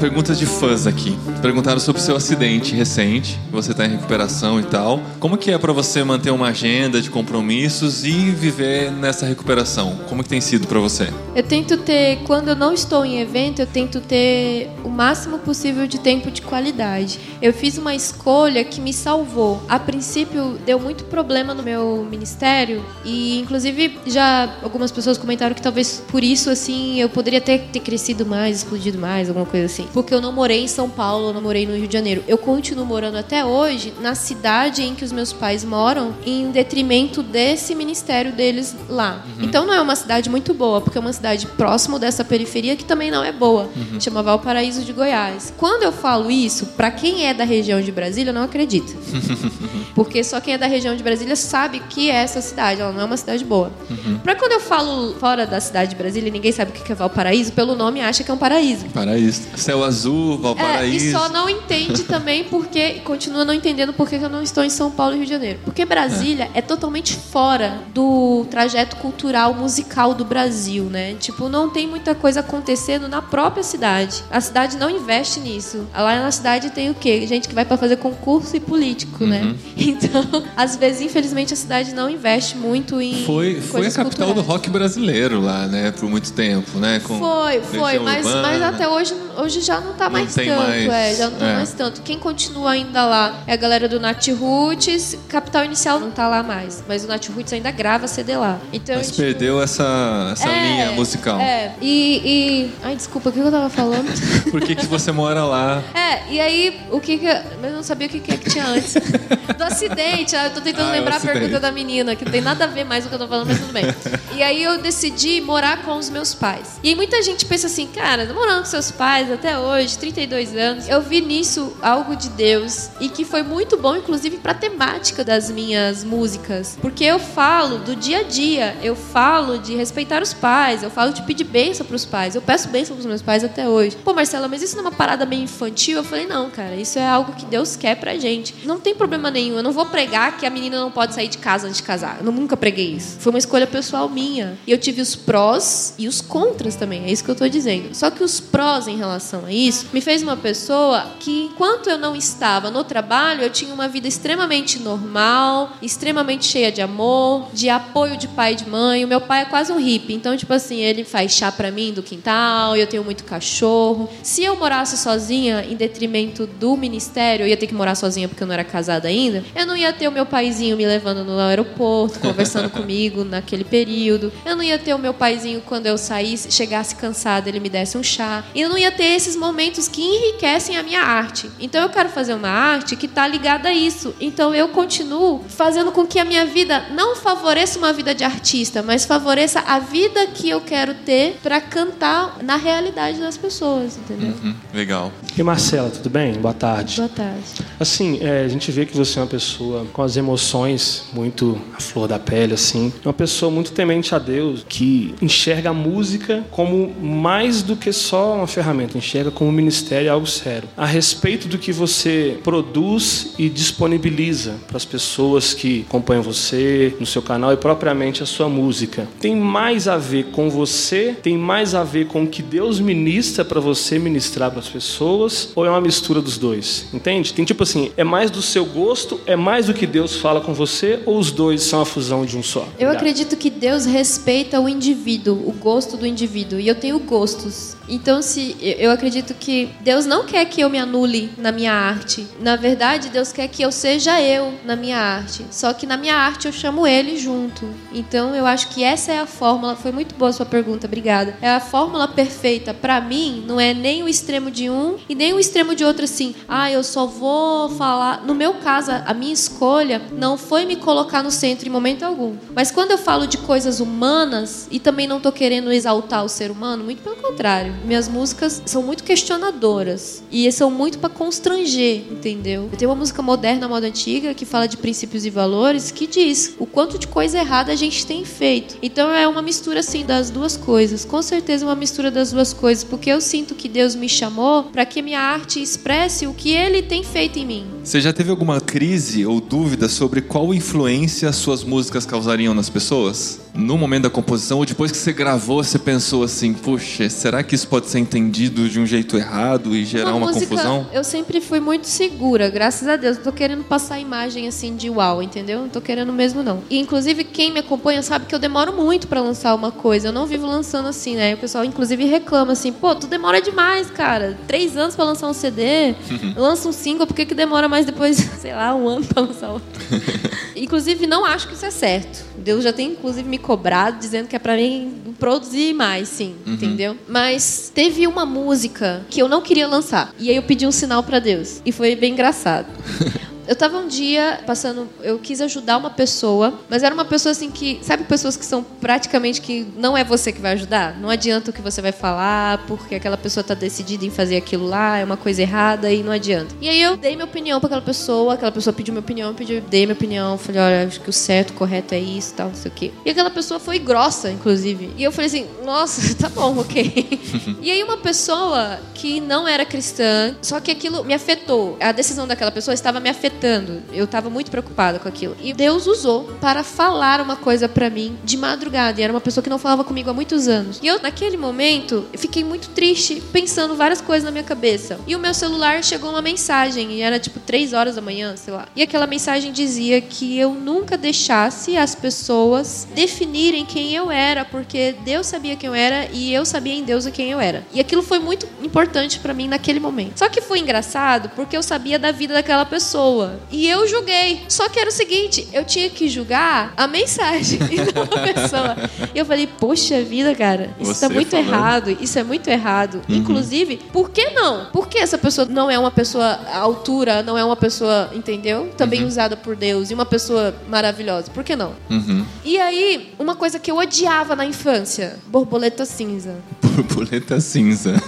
perguntas de fãs aqui. Perguntaram sobre o seu acidente recente, você tá em recuperação e tal. Como que é pra você manter uma agenda de compromissos e viver nessa recuperação? Como que tem sido pra você? Eu tento ter, quando eu não estou em evento, eu tento ter o máximo possível de tempo de qualidade. Eu fiz uma escolha que me salvou. A princípio, deu muito problema no meu ministério e, inclusive, já algumas pessoas comentaram que talvez por isso, assim, eu poderia ter, ter crescido mais, explodido mais, alguma coisa assim. Porque eu não morei em São Paulo, eu não morei no Rio de Janeiro. Eu continuo morando até hoje na cidade em que os meus pais moram, em detrimento desse ministério deles lá. Então não é uma cidade muito boa, porque é uma cidade próximo dessa periferia que também não é boa. Chama Valparaíso de Goiás. Quando eu falo isso, para quem é da região de Brasília, não acredita. [laughs] Porque só quem é da região de Brasília sabe que é essa cidade, ela não é uma cidade boa. Pra quando eu falo fora da cidade de Brasília e ninguém sabe o que é Valparaíso, pelo nome acha que é um paraíso. Paraíso. Céu azul, É, e Valparaíso. só não entende também porque continua não entendendo por que que eu não estou em São Paulo e Rio de Janeiro. Porque Brasília é, totalmente fora do trajeto cultural musical do Brasil, né? Tipo, não tem muita coisa acontecendo na própria cidade. A cidade não investe nisso. Lá na cidade tem o quê? Gente que vai pra fazer concurso e político, né? [laughs] Então, às vezes, infelizmente, a cidade não investe muito em Foi, foi a capital do culturais. rock brasileiro lá, né? Por muito tempo, né? Com Foi, foi, mas, mas até hoje, hoje já não tá Não mais tanto, mais, é, já não tá é. mais tanto. Quem continua ainda lá é a galera do Nat Roots, Capital Inicial não tá lá mais, mas o Nat Roots ainda grava CD lá. Então, Mas tipo, perdeu essa, essa é, linha musical. É, e, e... Ai, desculpa, o que eu tava falando? [laughs] Por que, que você mora lá? É, e aí, o que que. Eu não sabia o que que, é que tinha antes. Do acidente, eu tô tentando Ah, é lembrar a pergunta da menina, que não tem nada a ver mais com o que eu tô falando, mas tudo bem. E aí eu decidi morar com os meus pais. E aí muita gente pensa assim, cara, morando com seus pais até hoje, 32 anos. Eu vi nisso algo de Deus e que foi muito bom, inclusive, pra temática das minhas músicas. Porque eu falo do dia a dia, eu falo de respeitar os pais, eu falo de pedir bênção pros pais. Eu peço bênção pros meus pais até hoje. Pô, Marcela, mas isso não é uma parada meio infantil? Eu falei, não, cara, isso é algo que Deus quer pra gente. Não tem problema nenhum. Eu não vou pregar que a menina não pode sair de casa antes de casar. Eu nunca preguei isso. Foi uma escolha pessoal minha. E eu tive os prós e os contras também. É isso que eu tô dizendo. Só que os prós em relação a isso me fez uma pessoa que, enquanto eu não estava no trabalho, eu tinha uma vida extremamente normal, extremamente cheia de amor, de apoio de pai e de mãe. O meu pai é quase um hippie. Então, tipo assim, ele faz chá pra mim do quintal, eu tenho muito cachorro. Se eu morasse sozinha, em detrimento do ministério, eu ia ter que morar sozinha porque eu não era casada ainda, eu não ia ter o meu paizinho me levando no aeroporto, conversando [laughs] comigo naquele período. Eu não ia ter o meu paizinho quando eu saísse, chegasse cansada, ele me desse um chá. E eu não ia ter esses momentos que enriquecem a minha arte. Então eu quero fazer uma arte que tá ligada a isso. Então eu continuo fazendo com que a minha vida não favoreça uma vida de artista, mas favoreça a vida que eu quero ter pra cantar na realidade das pessoas, entendeu? Hum, legal. E Marcela, tudo bem? Boa tarde. Boa tarde. Assim, é, a gente vê que você é uma pessoa com as emoções muito à flor da pele, assim. Uma pessoa muito temente a Deus, que enxerga a música como mais do que só uma ferramenta, enxerga como um ministério algo sério. A respeito do que você produz e disponibiliza para as pessoas que acompanham você no seu canal e propriamente a sua música, tem mais a ver com você, tem mais a ver com o que Deus ministra para você ministrar para as pessoas, ou é uma mistura dos dois? Entende? Tem tipo assim, é mais do seu gosto, é mais do que Deus fala com você, ou os dois são a fusão de um só? Eu Obrigado. acredito que Deus respeita o indivíduo, o gosto do indivíduo. E eu tenho gostos. Então, se eu eu acredito que Deus não quer que eu me anule na minha arte. Na verdade, Deus quer que eu seja eu na minha arte. Só que na minha arte eu chamo Ele junto. Então, eu acho que essa é a fórmula. Foi muito boa a sua pergunta, obrigada. É a fórmula perfeita para mim. Não é nem o extremo de um e nem o extremo de outro assim. Ah, eu só vou falar. No meu caso, a minha escolha não foi me colocar no centro em momento algum. Mas quando eu falo de coisas humanas e também não tô querendo exaltar o ser humano, muito pelo contrário. Minhas músicas são muito questionadoras e são muito para constranger, entendeu? Eu tenho uma música moderna, moda antiga, que fala de princípios e valores, que diz o quanto de coisa errada a gente tem feito. Então é uma mistura assim das duas coisas. Com certeza uma mistura das duas coisas, porque eu sinto que Deus me chamou para que minha arte expresse o que ele tem feito em mim. Você já teve alguma crise ou dúvida sobre qual influência suas músicas causariam nas pessoas? No momento da composição ou depois que você gravou, você pensou assim: puxa, será que isso pode ser entendido de um jeito errado e gerar uma, música, confusão? Eu sempre fui muito segura, graças a Deus. Não tô querendo passar a imagem assim de uau, entendeu? Não tô querendo mesmo, não. E inclusive, quem me acompanha sabe que eu demoro muito pra lançar uma coisa. Eu não vivo lançando assim, né? O pessoal, inclusive, reclama assim: pô, tu demora demais, cara. Três anos pra lançar um CD, [laughs] lança um single, por que, que demora mais depois, [laughs] sei lá, um ano pra lançar outro? [laughs] inclusive, não acho que isso é certo. Deus já tem, inclusive, me cobrado, dizendo que é pra mim produzir mais, sim, entendeu? Mas teve uma música que eu não queria lançar. E aí eu pedi um sinal pra Deus. E foi bem engraçado. [laughs] Eu tava um dia passando, eu quis ajudar uma pessoa, mas era uma pessoa assim que, sabe pessoas que são praticamente que não é você que vai ajudar? Não adianta o que você vai falar, porque aquela pessoa tá decidida em fazer aquilo lá, é uma coisa errada e não adianta. E aí eu dei minha opinião para aquela pessoa, aquela pessoa pediu minha opinião, eu pedi, dei minha opinião, falei, olha, acho que o certo, o correto é isso, tal, não sei o quê. E aquela pessoa foi grossa, inclusive. E eu falei assim, nossa, [laughs] tá bom, ok. [laughs] e aí uma pessoa que não era cristã, só que aquilo me afetou. A decisão daquela pessoa estava me afetando. Eu estava muito preocupada com aquilo. E Deus usou para falar uma coisa para mim de madrugada. E era uma pessoa que não falava comigo há muitos anos. E eu, naquele momento, fiquei muito triste, pensando várias coisas na minha cabeça. E o meu celular chegou uma mensagem, e era tipo três horas da manhã, sei lá. E aquela mensagem dizia que eu nunca deixasse as pessoas definirem quem eu era, porque Deus sabia quem eu era e eu sabia em Deus quem eu era. E aquilo foi muito importante para mim naquele momento. Só que foi engraçado porque eu sabia da vida daquela pessoa. E eu julguei. Só que era o seguinte, eu tinha que julgar a mensagem e [laughs] não a pessoa. E eu falei, poxa vida, cara, isso Você tá muito falando. errado, isso é muito errado. Inclusive, por que não? Por que essa pessoa não é uma pessoa à altura, não é uma pessoa, entendeu? Também usada por Deus e uma pessoa maravilhosa. Por que não? Uhum. E aí, uma coisa que eu odiava na infância, borboleta cinza. [laughs] Borboleta cinza.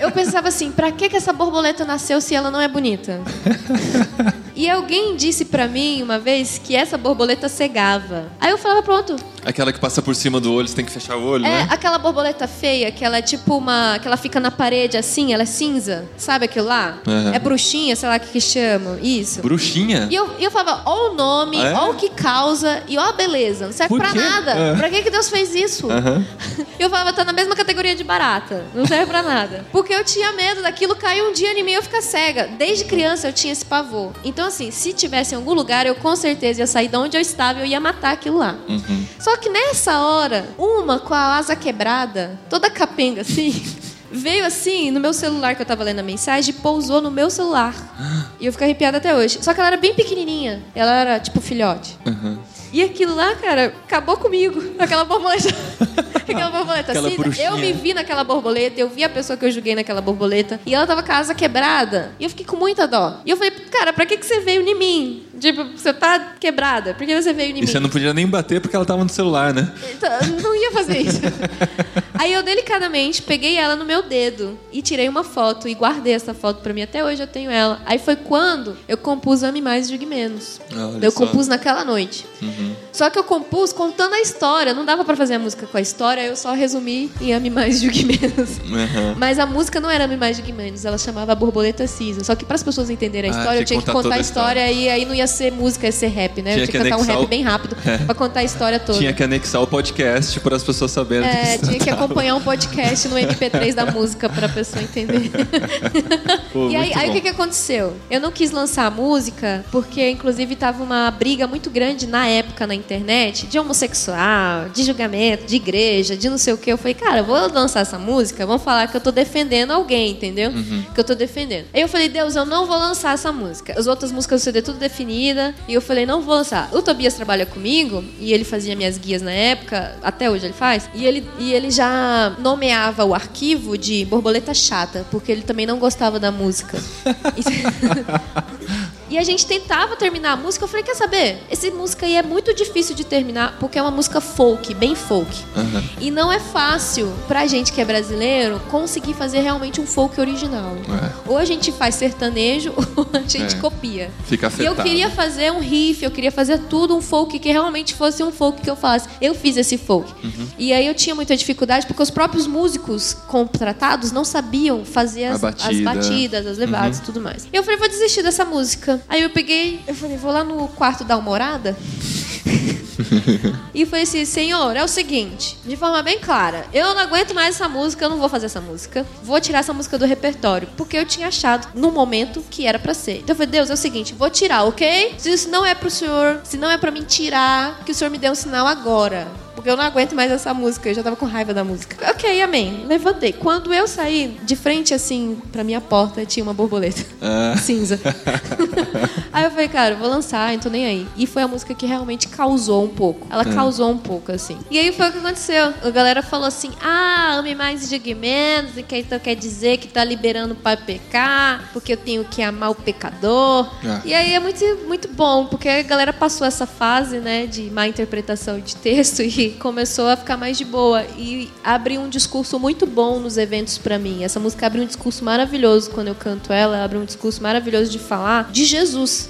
Eu pensava assim, pra que que essa borboleta nasceu se ela não é bonita? [laughs] E alguém disse pra mim uma vez que essa borboleta cegava. Aí eu falava, pronto. Aquela que passa por cima do olho, você tem que fechar o olho, É né? aquela borboleta feia, que ela é tipo uma. que ela fica na parede assim, ela é cinza. Sabe aquilo lá? Aham. É bruxinha, sei lá o que, que chamam. Isso. Bruxinha? E eu, eu falava, ó o nome, Ah, é? ó o que causa e ó a beleza. Não serve Por pra quê? nada. É. Pra que, que Deus fez isso? Aham. [laughs] Eu falava, tá na mesma categoria de barata. Não serve pra nada. Porque eu tinha medo daquilo cair um dia em mim e eu ficar cega. Desde criança eu tinha esse pavor. Então, assim, se tivesse em algum lugar, eu com certeza ia sair de onde eu estava e eu ia matar aquilo lá. Uhum. Só que nessa hora, uma com a asa quebrada, toda capenga assim. [laughs] Veio assim no meu celular que eu tava lendo a mensagem e pousou no meu celular. [gasps] E eu fico arrepiada até hoje. Só que ela era bem pequenininha. Ela era tipo filhote. Uhum. E aquilo lá, cara, acabou comigo. Aquela borboleta. [laughs] aquela borboleta. Aquela bruxinha. eu me vi naquela borboleta, eu vi a pessoa que eu julguei naquela borboleta. E ela tava com a asa quebrada. E eu fiquei com muita dó. E eu falei, cara, pra que, que você veio em mim? Tipo, você tá quebrada. Por que você veio em E mim? você não podia nem bater porque ela tava no celular, né? Então, não ia fazer isso. [laughs] Aí eu delicadamente peguei ela no meu dedo e tirei uma foto e guardei essa foto pra mim. Até hoje eu tenho ela. Aí foi quando eu compus Ame Mais Julgue Menos. Olha eu só. compus naquela noite. Só que eu compus contando a história. Não dava pra fazer a música com a história, eu só resumi em Ame Mais Julgue Menos. Uhum. Mas a música não era Ame Mais Julgue Menos, ela chamava Borboleta Cinza. Só que para as pessoas entenderem a Ah, história, eu tinha que contar contar a toda a história e aí não ia ser música, ia ser rap, né? Tinha eu tinha que cantar um rap o- bem rápido [laughs] pra contar a história toda. Tinha que anexar o podcast para as pessoas saberem É, que tinha que acompanhar um podcast no MP3 da música pra pessoa entender. [laughs] Pô, e aí, aí o que, que aconteceu? Eu não quis lançar a música porque, inclusive, tava uma briga muito grande na época na internet de homossexual, de julgamento, de igreja, de não sei o que. Eu falei, cara, vou lançar essa música, vamos falar que eu tô defendendo alguém, entendeu? Uhum. Que eu tô defendendo. Aí eu falei, Deus, eu não vou lançar essa música. As outras músicas do CD tudo definida. E eu falei, não vou lançar. O Tobias trabalha comigo e ele fazia minhas guias na época, até hoje ele faz. E ele, e ele já nomeava o arquivo de borboleta chata, porque ele também não gostava da música. [laughs] [laughs] [laughs] E a gente tentava terminar a música. Eu falei, quer saber? Essa música aí é muito difícil de terminar, porque é uma música folk, bem folk. Aham. E não é fácil pra gente que é brasileiro conseguir fazer realmente um folk original. É. Ou a gente faz sertanejo [laughs] ou a gente É. copia. Fica E eu afetado. queria fazer um riff, eu queria fazer tudo um folk que realmente fosse um folk que eu falasse. Eu fiz esse folk. Uhum. E aí eu tinha muita dificuldade porque os próprios músicos contratados não sabiam fazer as, as batida. batidas, as levadas e tudo mais. E eu falei, vou desistir dessa música. Aí eu peguei, eu falei, vou lá no quarto dar uma orada. [laughs] e foi assim, senhor, é o seguinte, de forma bem clara, eu não aguento mais essa música, eu não vou fazer essa música, vou tirar essa música do repertório, porque eu tinha achado no momento que era pra ser. Então eu falei, Deus, é o seguinte, vou tirar, ok? Se isso não é pro senhor, se não é pra mim tirar, que o senhor me dê um sinal agora. Porque eu não aguento mais essa música, eu já tava com raiva da música. Ok, amém. Levantei. Quando eu saí, de frente assim, pra minha porta, tinha uma borboleta. Ah. [laughs] Cinza. [laughs] aí eu falei, cara, vou lançar, então nem aí. E foi a música que realmente causou um pouco. Ela causou um pouco, assim. E aí foi o que aconteceu. A galera falou assim: ah, ame mais e diga menos, e que então quer dizer que tá liberando para pecar, porque eu tenho que amar o pecador. Ah. E aí é muito, muito bom, porque a galera passou essa fase, né, de má interpretação de texto [laughs] e começou a ficar mais de boa. E abre um discurso muito bom nos eventos pra mim. Essa música abre um discurso maravilhoso quando eu canto ela, abre um discurso maravilhoso de falar de Jesus.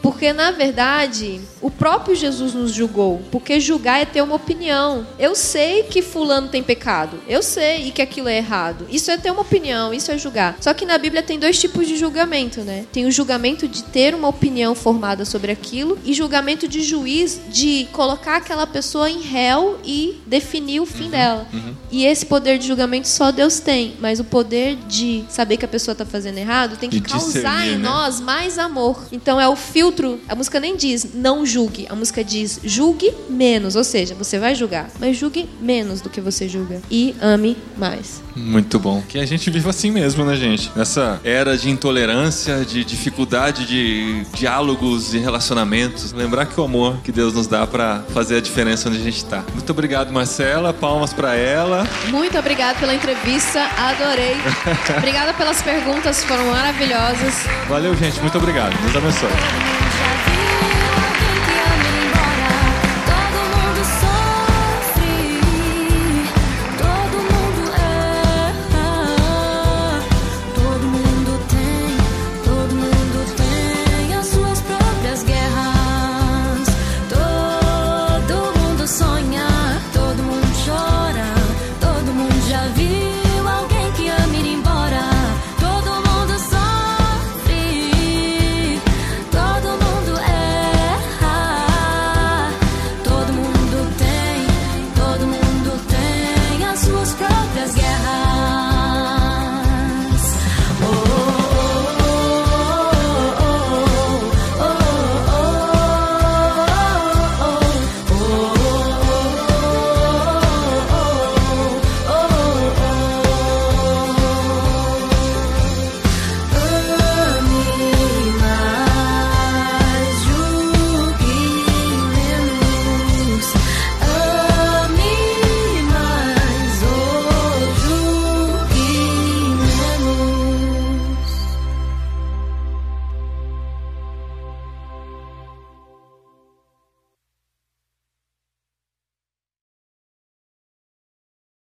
Porque, na verdade, o próprio Jesus nos julgou. Porque julgar é ter uma opinião. Eu sei que fulano tem pecado. Eu sei e que aquilo é errado. Isso é ter uma opinião, isso é julgar. Só que na Bíblia tem dois tipos de julgamento, né? Tem o julgamento de ter uma opinião formada sobre aquilo e julgamento de juiz de colocar aquela pessoa em réu e definir o fim dela. E esse poder de julgamento só Deus tem, mas o poder de saber que a pessoa tá fazendo errado tem que De causar em né? nós mais amor. Então é o filtro. A música nem diz não julgue, a música diz julgue menos, ou seja, você vai julgar, mas julgue menos do que você julga e ame mais. Muito bom. Que a gente viva assim mesmo, né, gente? Nessa era de intolerância, de dificuldade de diálogos e relacionamentos. Lembrar que o amor que Deus nos dá pra fazer a diferença onde a gente tá. Muito obrigado, Marcela. Palmas pra ela. Muito obrigada pela entrevista, adorei. [laughs] Obrigada pelas perguntas, foram maravilhosas. Valeu, gente. Muito obrigado. Deus abençoe.